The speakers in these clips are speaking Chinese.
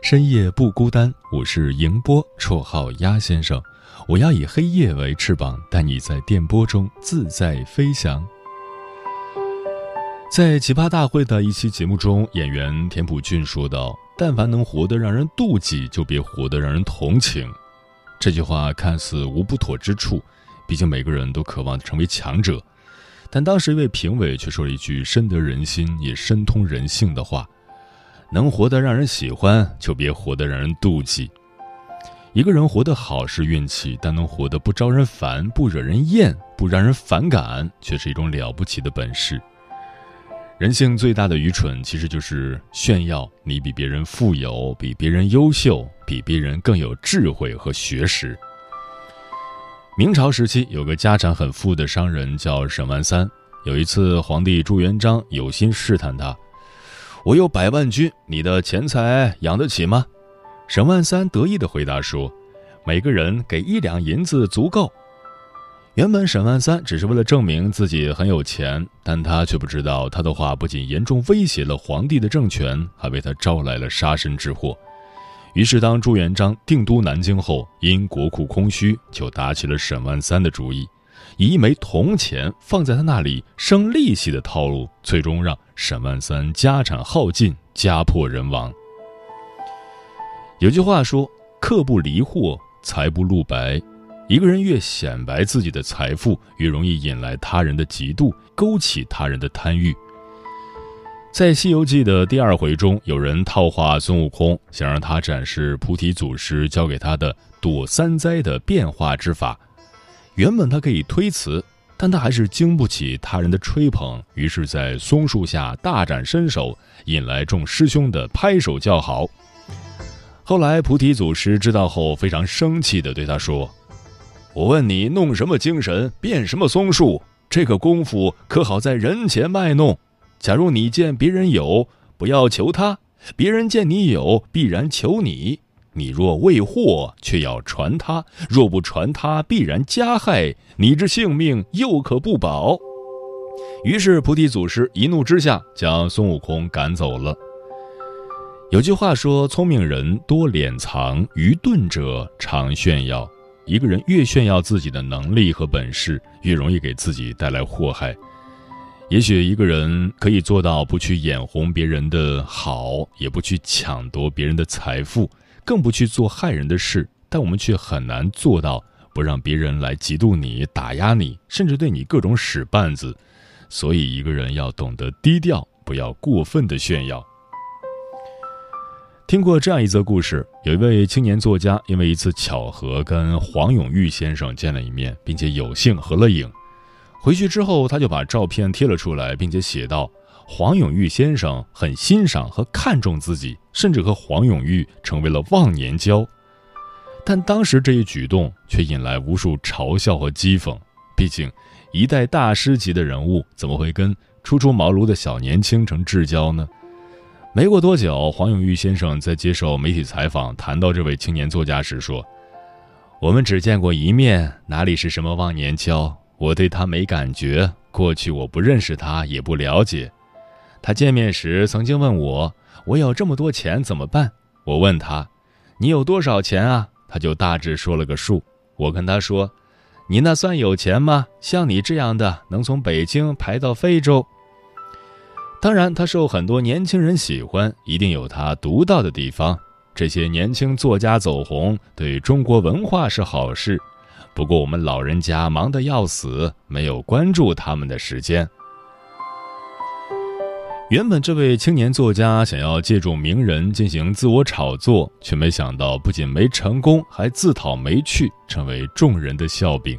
深夜不孤单，我是迎波，绰号鸭先生。我要以黑夜为翅膀，带你在电波中自在飞翔。在奇葩大会的一期节目中，演员田朴珺说道：“但凡能活得让人妒忌，就别活得让人同情。”这句话看似无不妥之处，毕竟每个人都渴望成为强者。但当时一位评委却说了一句深得人心也深通人性的话。能活得让人喜欢，就别活得让人妒忌。一个人活得好是运气，但能活得不招人烦、不惹人厌、不让人反感，却是一种了不起的本事。人性最大的愚蠢，其实就是炫耀你比别人富有、比别人优秀、比别人更有智慧和学识。明朝时期，有个家产很富的商人叫沈万三。有一次，皇帝朱元璋有心试探他。我有百万军，你的钱财养得起吗？沈万三得意地回答说：“每个人给一两银子足够。”原本沈万三只是为了证明自己很有钱，但他却不知道，他的话不仅严重威胁了皇帝的政权，还为他招来了杀身之祸。于是，当朱元璋定都南京后，因国库空虚，就打起了沈万三的主意。以一枚铜钱放在他那里生利息的套路，最终让沈万三家产耗尽，家破人亡。有句话说：“客不离货，财不露白。”一个人越显摆自己的财富，越容易引来他人的嫉妒，勾起他人的贪欲。在《西游记》的第二回中，有人套话孙悟空，想让他展示菩提祖师教给他的躲三灾的变化之法。原本他可以推辞，但他还是经不起他人的吹捧，于是，在松树下大展身手，引来众师兄的拍手叫好。后来菩提祖师知道后，非常生气地对他说：“我问你，弄什么精神，变什么松树？这个功夫可好在人前卖弄？假如你见别人有，不要求他；别人见你有，必然求你。”你若未获，却要传他；若不传他，必然加害你之性命，又可不保。于是菩提祖师一怒之下，将孙悟空赶走了。有句话说：“聪明人多敛藏，愚钝者常炫耀。”一个人越炫耀自己的能力和本事，越容易给自己带来祸害。也许一个人可以做到不去眼红别人的好，也不去抢夺别人的财富。更不去做害人的事，但我们却很难做到不让别人来嫉妒你、打压你，甚至对你各种使绊子。所以，一个人要懂得低调，不要过分的炫耀。听过这样一则故事：有一位青年作家，因为一次巧合跟黄永玉先生见了一面，并且有幸合了影。回去之后，他就把照片贴了出来，并且写道。黄永玉先生很欣赏和看重自己，甚至和黄永玉成为了忘年交。但当时这一举动却引来无数嘲笑和讥讽。毕竟，一代大师级的人物怎么会跟初出茅庐的小年轻成至交呢？没过多久，黄永玉先生在接受媒体采访谈到这位青年作家时说：“我们只见过一面，哪里是什么忘年交？我对他没感觉，过去我不认识他，也不了解。”他见面时曾经问我：“我有这么多钱怎么办？”我问他：“你有多少钱啊？”他就大致说了个数。我跟他说：“你那算有钱吗？像你这样的能从北京排到非洲。”当然，他受很多年轻人喜欢，一定有他独到的地方。这些年轻作家走红，对中国文化是好事。不过我们老人家忙得要死，没有关注他们的时间。原本这位青年作家想要借助名人进行自我炒作，却没想到不仅没成功，还自讨没趣，成为众人的笑柄。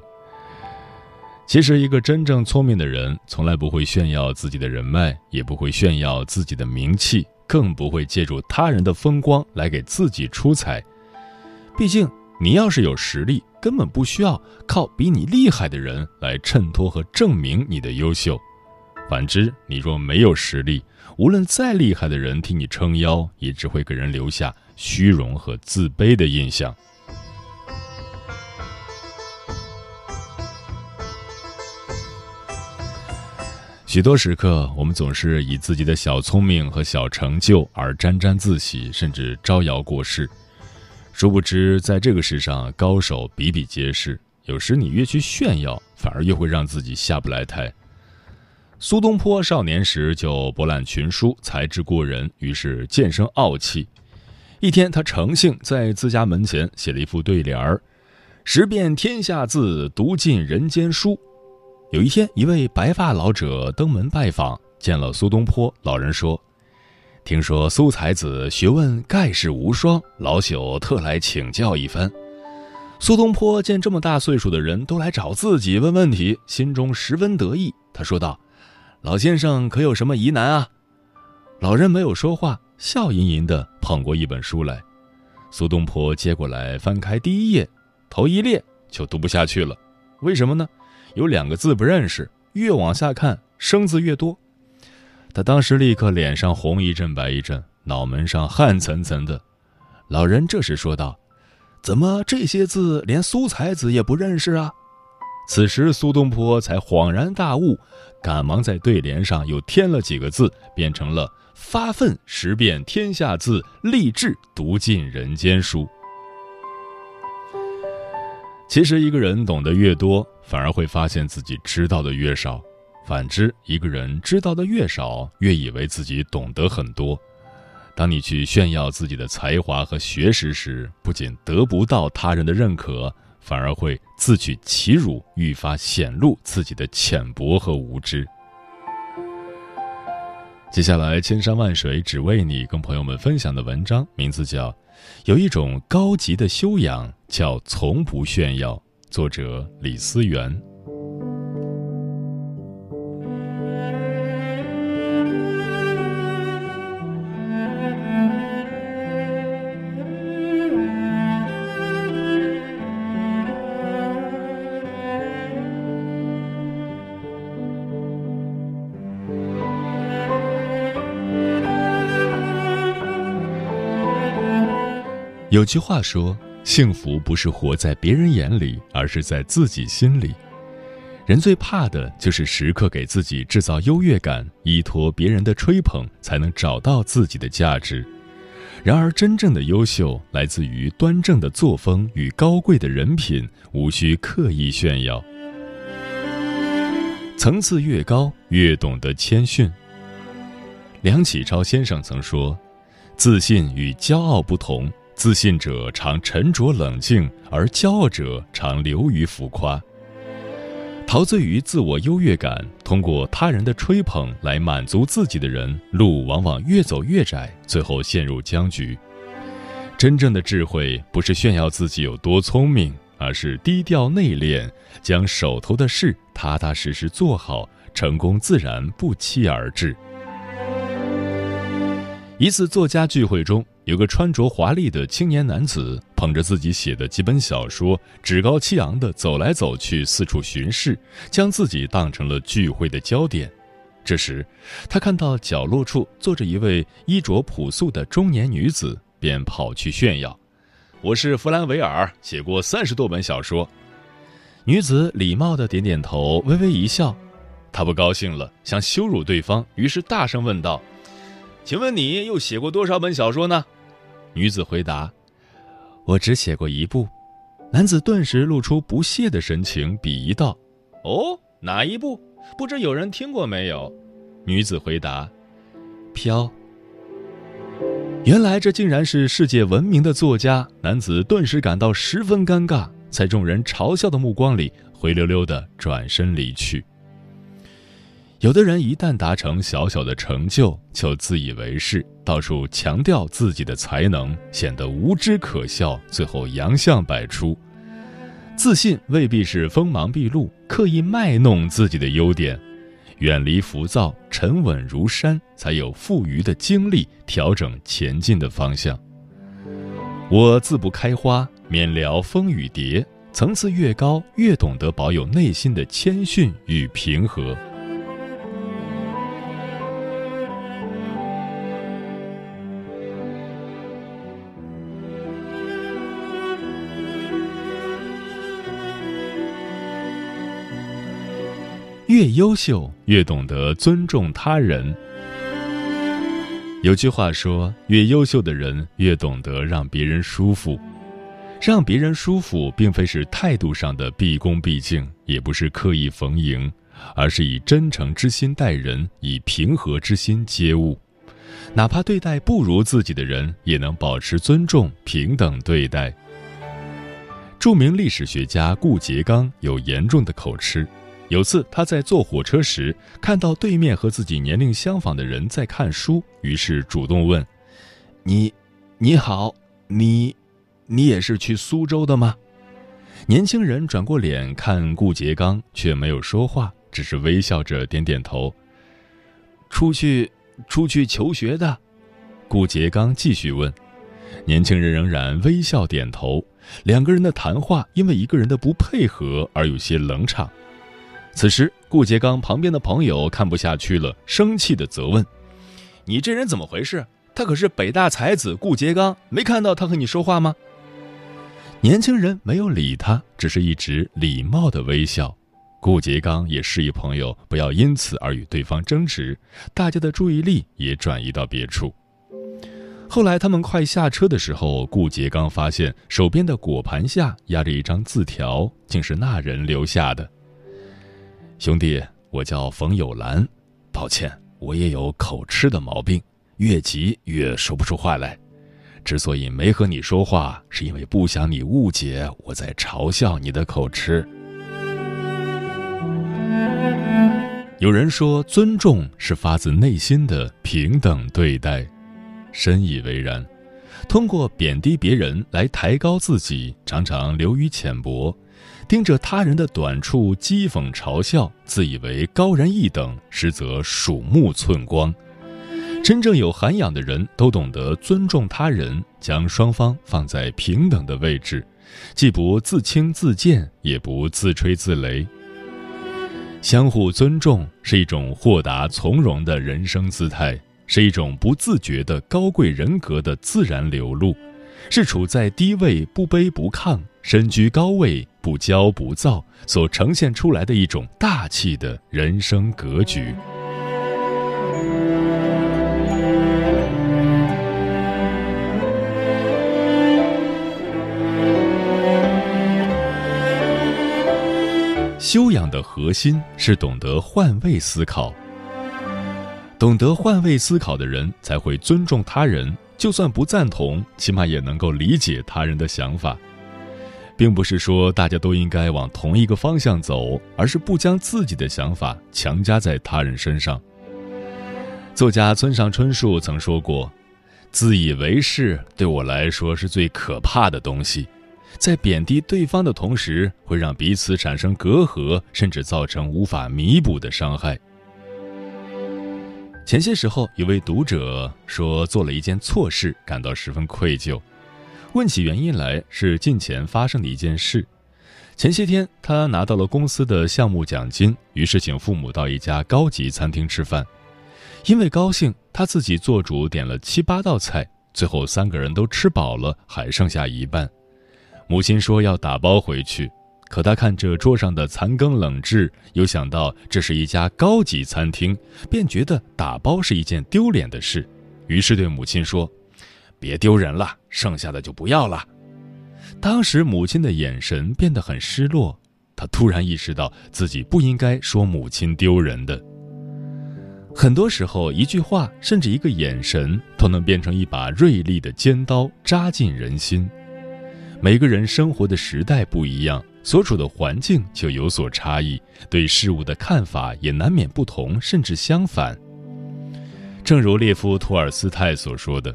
其实，一个真正聪明的人，从来不会炫耀自己的人脉，也不会炫耀自己的名气，更不会借助他人的风光来给自己出彩。毕竟，你要是有实力，根本不需要靠比你厉害的人来衬托和证明你的优秀。反之，你若没有实力，无论再厉害的人替你撑腰，也只会给人留下虚荣和自卑的印象。许多时刻，我们总是以自己的小聪明和小成就而沾沾自喜，甚至招摇过市。殊不知，在这个世上，高手比比皆是。有时你越去炫耀，反而越会让自己下不来台。苏东坡少年时就博览群书，才智过人，于是渐生傲气。一天，他乘兴在自家门前写了一副对联儿：“识遍天下字，读尽人间书。”有一天，一位白发老者登门拜访，见了苏东坡。老人说：“听说苏才子学问盖世无双，老朽特来请教一番。”苏东坡见这么大岁数的人都来找自己问问题，心中十分得意。他说道。老先生可有什么疑难啊？老人没有说话，笑吟吟地捧过一本书来。苏东坡接过来，翻开第一页，头一列就读不下去了。为什么呢？有两个字不认识，越往下看生字越多。他当时立刻脸上红一阵白一阵，脑门上汗涔涔的。老人这时说道：“怎么这些字连苏才子也不认识啊？”此时苏东坡才恍然大悟。赶忙在对联上又添了几个字，变成了“发奋识遍天下字，立志读尽人间书”。其实，一个人懂得越多，反而会发现自己知道的越少；反之，一个人知道的越少，越以为自己懂得很多。当你去炫耀自己的才华和学识时，不仅得不到他人的认可。反而会自取其辱，愈发显露自己的浅薄和无知。接下来，千山万水只为你，跟朋友们分享的文章名字叫《有一种高级的修养叫从不炫耀》，作者李思源。有句话说：“幸福不是活在别人眼里，而是在自己心里。”人最怕的就是时刻给自己制造优越感，依托别人的吹捧才能找到自己的价值。然而，真正的优秀来自于端正的作风与高贵的人品，无需刻意炫耀。层次越高，越懂得谦逊。梁启超先生曾说：“自信与骄傲不同。”自信者常沉着冷静，而骄傲者常流于浮夸。陶醉于自我优越感，通过他人的吹捧来满足自己的人，路往往越走越窄，最后陷入僵局。真正的智慧不是炫耀自己有多聪明，而是低调内敛，将手头的事踏踏实实做好，成功自然不期而至。一次作家聚会中。有个穿着华丽的青年男子，捧着自己写的几本小说，趾高气昂地走来走去，四处巡视，将自己当成了聚会的焦点。这时，他看到角落处坐着一位衣着朴素的中年女子，便跑去炫耀：“我是弗兰维尔，写过三十多本小说。”女子礼貌地点点头，微微一笑。他不高兴了，想羞辱对方，于是大声问道：“请问你又写过多少本小说呢？”女子回答：“我只写过一部。”男子顿时露出不屑的神情，鄙夷道：“哦，哪一部？不知有人听过没有？”女子回答：“飘。”原来这竟然是世界闻名的作家，男子顿时感到十分尴尬，在众人嘲笑的目光里，灰溜溜的转身离去。有的人一旦达成小小的成就，就自以为是，到处强调自己的才能，显得无知可笑，最后洋相百出。自信未必是锋芒毕露，刻意卖弄自己的优点。远离浮躁，沉稳如山，才有富余的精力调整前进的方向。我自不开花，免聊风雨蝶。层次越高，越懂得保有内心的谦逊与平和。越优秀，越懂得尊重他人。有句话说：“越优秀的人，越懂得让别人舒服。让别人舒服，并非是态度上的毕恭毕敬，也不是刻意逢迎，而是以真诚之心待人，以平和之心接物。哪怕对待不如自己的人，也能保持尊重、平等对待。”著名历史学家顾颉刚有严重的口吃。有次他在坐火车时，看到对面和自己年龄相仿的人在看书，于是主动问：“你，你好，你，你也是去苏州的吗？”年轻人转过脸看顾颉刚，却没有说话，只是微笑着点点头。出去，出去求学的。顾颉刚继续问，年轻人仍然微笑点头。两个人的谈话因为一个人的不配合而有些冷场。此时，顾颉刚旁边的朋友看不下去了，生气的责问：“你这人怎么回事？他可是北大才子顾颉刚，没看到他和你说话吗？”年轻人没有理他，只是一直礼貌的微笑。顾颉刚也示意朋友不要因此而与对方争执，大家的注意力也转移到别处。后来他们快下车的时候，顾颉刚发现手边的果盘下压着一张字条，竟是那人留下的。兄弟，我叫冯友兰，抱歉，我也有口吃的毛病，越急越说不出话来。之所以没和你说话，是因为不想你误解我在嘲笑你的口吃。有人说，尊重是发自内心的平等对待，深以为然。通过贬低别人来抬高自己，常常流于浅薄。盯着他人的短处讥讽嘲笑，自以为高人一等，实则鼠目寸光。真正有涵养的人都懂得尊重他人，将双方放在平等的位置，既不自轻自贱，也不自吹自擂。相互尊重是一种豁达从容的人生姿态，是一种不自觉的高贵人格的自然流露，是处在低位不卑不亢。身居高位，不骄不躁，所呈现出来的一种大气的人生格局。修养的核心是懂得换位思考。懂得换位思考的人，才会尊重他人，就算不赞同，起码也能够理解他人的想法。并不是说大家都应该往同一个方向走，而是不将自己的想法强加在他人身上。作家村上春树曾说过：“自以为是对我来说是最可怕的东西，在贬低对方的同时，会让彼此产生隔阂，甚至造成无法弥补的伤害。”前些时候，有位读者说做了一件错事，感到十分愧疚。问起原因来，是近前发生的一件事。前些天，他拿到了公司的项目奖金，于是请父母到一家高级餐厅吃饭。因为高兴，他自己做主点了七八道菜，最后三个人都吃饱了，还剩下一半。母亲说要打包回去，可他看着桌上的残羹冷炙，又想到这是一家高级餐厅，便觉得打包是一件丢脸的事，于是对母亲说。别丢人了，剩下的就不要了。当时母亲的眼神变得很失落，她突然意识到自己不应该说母亲丢人的。很多时候，一句话甚至一个眼神，都能变成一把锐利的尖刀，扎进人心。每个人生活的时代不一样，所处的环境就有所差异，对事物的看法也难免不同，甚至相反。正如列夫·托尔斯泰所说的：“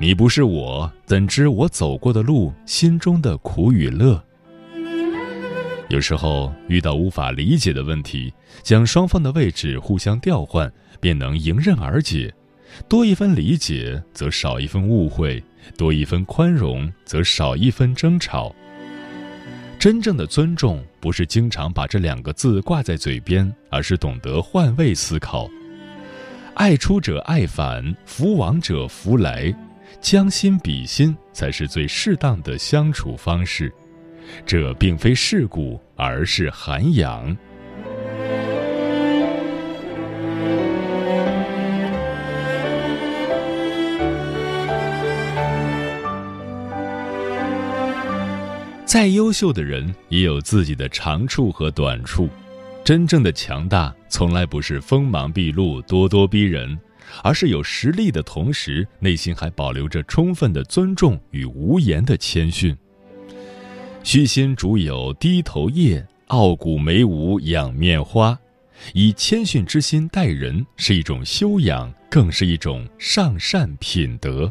你不是我，怎知我走过的路，心中的苦与乐？”有时候遇到无法理解的问题，将双方的位置互相调换。便能迎刃而解，多一分理解，则少一分误会；多一分宽容，则少一分争吵。真正的尊重，不是经常把这两个字挂在嘴边，而是懂得换位思考。爱出者爱返，福往者福来，将心比心，才是最适当的相处方式。这并非世故，而是涵养。再优秀的人也有自己的长处和短处，真正的强大从来不是锋芒毕露、咄咄逼人，而是有实力的同时，内心还保留着充分的尊重与无言的谦逊。虚心竹有低头叶，傲骨梅无仰面花。以谦逊之心待人是一种修养，更是一种上善品德。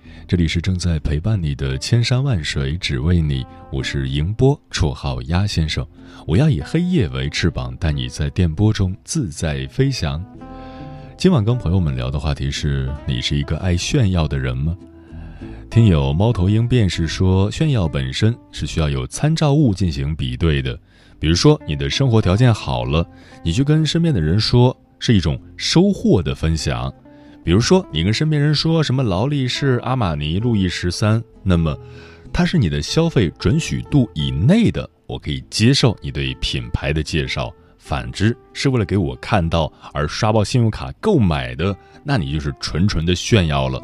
这里是正在陪伴你的千山万水，只为你。我是迎波，绰号鸭先生。我要以黑夜为翅膀，带你在电波中自在飞翔。今晚跟朋友们聊的话题是：你是一个爱炫耀的人吗？听友猫头鹰便是说，炫耀本身是需要有参照物进行比对的。比如说，你的生活条件好了，你去跟身边的人说，是一种收获的分享。比如说，你跟身边人说什么劳力士、阿玛尼、路易十三，那么，它是你的消费准许度以内的，我可以接受你对品牌的介绍。反之，是为了给我看到而刷爆信用卡购买的，那你就是纯纯的炫耀了。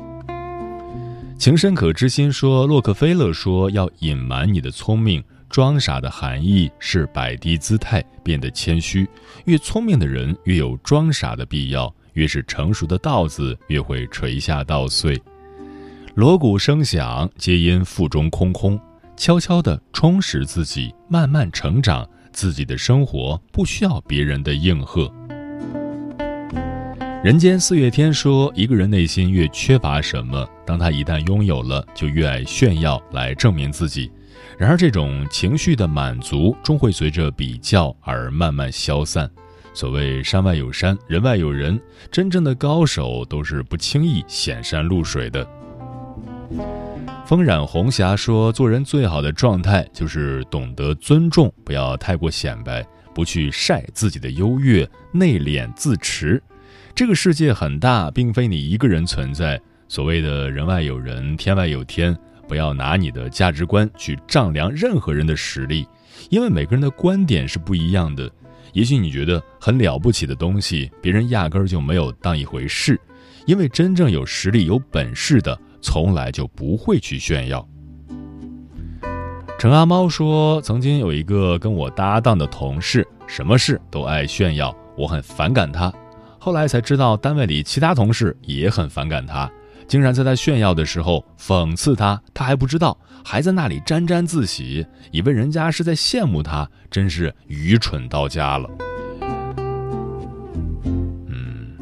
情深可知心说，洛克菲勒说要隐瞒你的聪明，装傻的含义是摆低姿态，变得谦虚。越聪明的人越有装傻的必要。越是成熟的稻子，越会垂下稻穗。锣鼓声响，皆因腹中空空。悄悄地充实自己，慢慢成长。自己的生活不需要别人的应和。人间四月天说，一个人内心越缺乏什么，当他一旦拥有了，就越爱炫耀来证明自己。然而，这种情绪的满足终会随着比较而慢慢消散。所谓山外有山，人外有人，真正的高手都是不轻易显山露水的。风染红霞说：“做人最好的状态就是懂得尊重，不要太过显摆，不去晒自己的优越，内敛自持。这个世界很大，并非你一个人存在。所谓的人外有人，天外有天，不要拿你的价值观去丈量任何人的实力，因为每个人的观点是不一样的。”也许你觉得很了不起的东西，别人压根儿就没有当一回事，因为真正有实力、有本事的，从来就不会去炫耀。陈阿猫说：“曾经有一个跟我搭档的同事，什么事都爱炫耀，我很反感他。后来才知道，单位里其他同事也很反感他。”竟然在他炫耀的时候讽刺他，他还不知道，还在那里沾沾自喜，以为人家是在羡慕他，真是愚蠢到家了。嗯，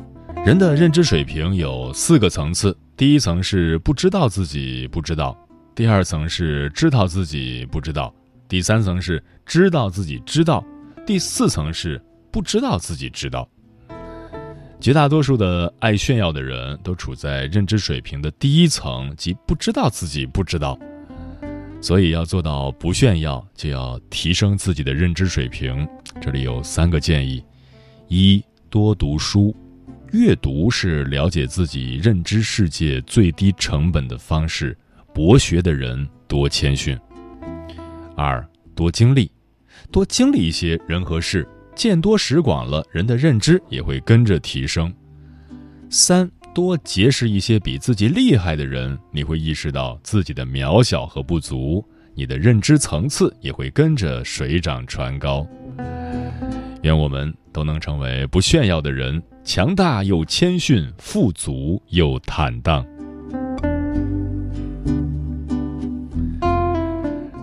人的认知水平有四个层次，第一层是不知道自己不知道，第二层是知道自己不知道，第三层是知道自己知道，第四层是不知道自己知道。绝大多数的爱炫耀的人都处在认知水平的第一层，即不知道自己不知道。所以要做到不炫耀，就要提升自己的认知水平。这里有三个建议：一、多读书，阅读是了解自己认知世界最低成本的方式。博学的人多谦逊。二、多经历，多经历一些人和事。见多识广了，人的认知也会跟着提升。三多结识一些比自己厉害的人，你会意识到自己的渺小和不足，你的认知层次也会跟着水涨船高。愿我们都能成为不炫耀的人，强大又谦逊，富足又坦荡。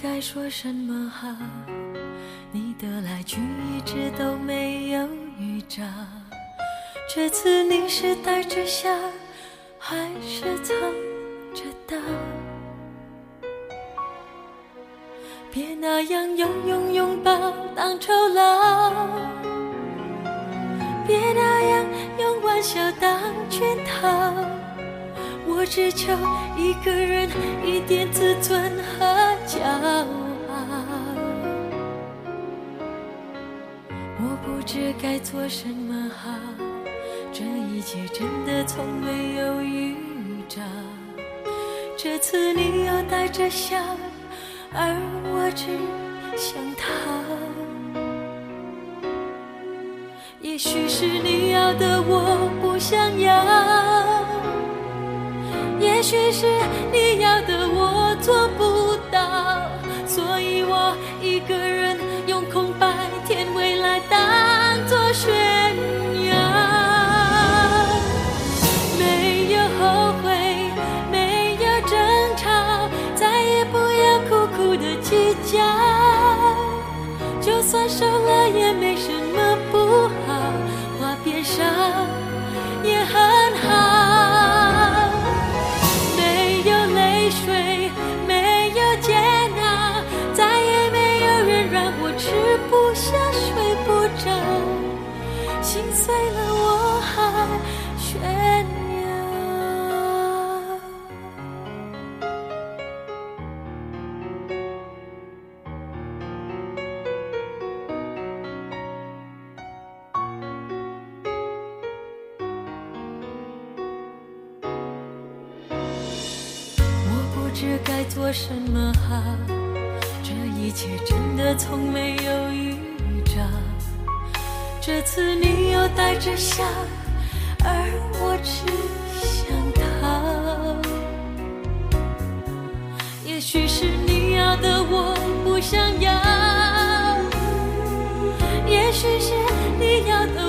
该说什么好。你的来去一直都没有预兆，这次你是带着笑，还是藏着刀？别那样用拥拥抱当酬劳，别那样用玩笑当圈套，我只求一个人一点自尊和骄傲。我不知该做什么好，这一切真的从没有预兆。这次你要带着笑，而我只想逃。也许是你要的我不想要，也许是你要的我做不到，所以我一个人用空白填未来当。炫耀，没有后悔，没有争吵，再也不要苦苦的计较。就算受了也没什么不好，话变少一切真的从没有预兆。这次你又带着笑，而我只想逃。也许是你要的我不想要，也许是你要的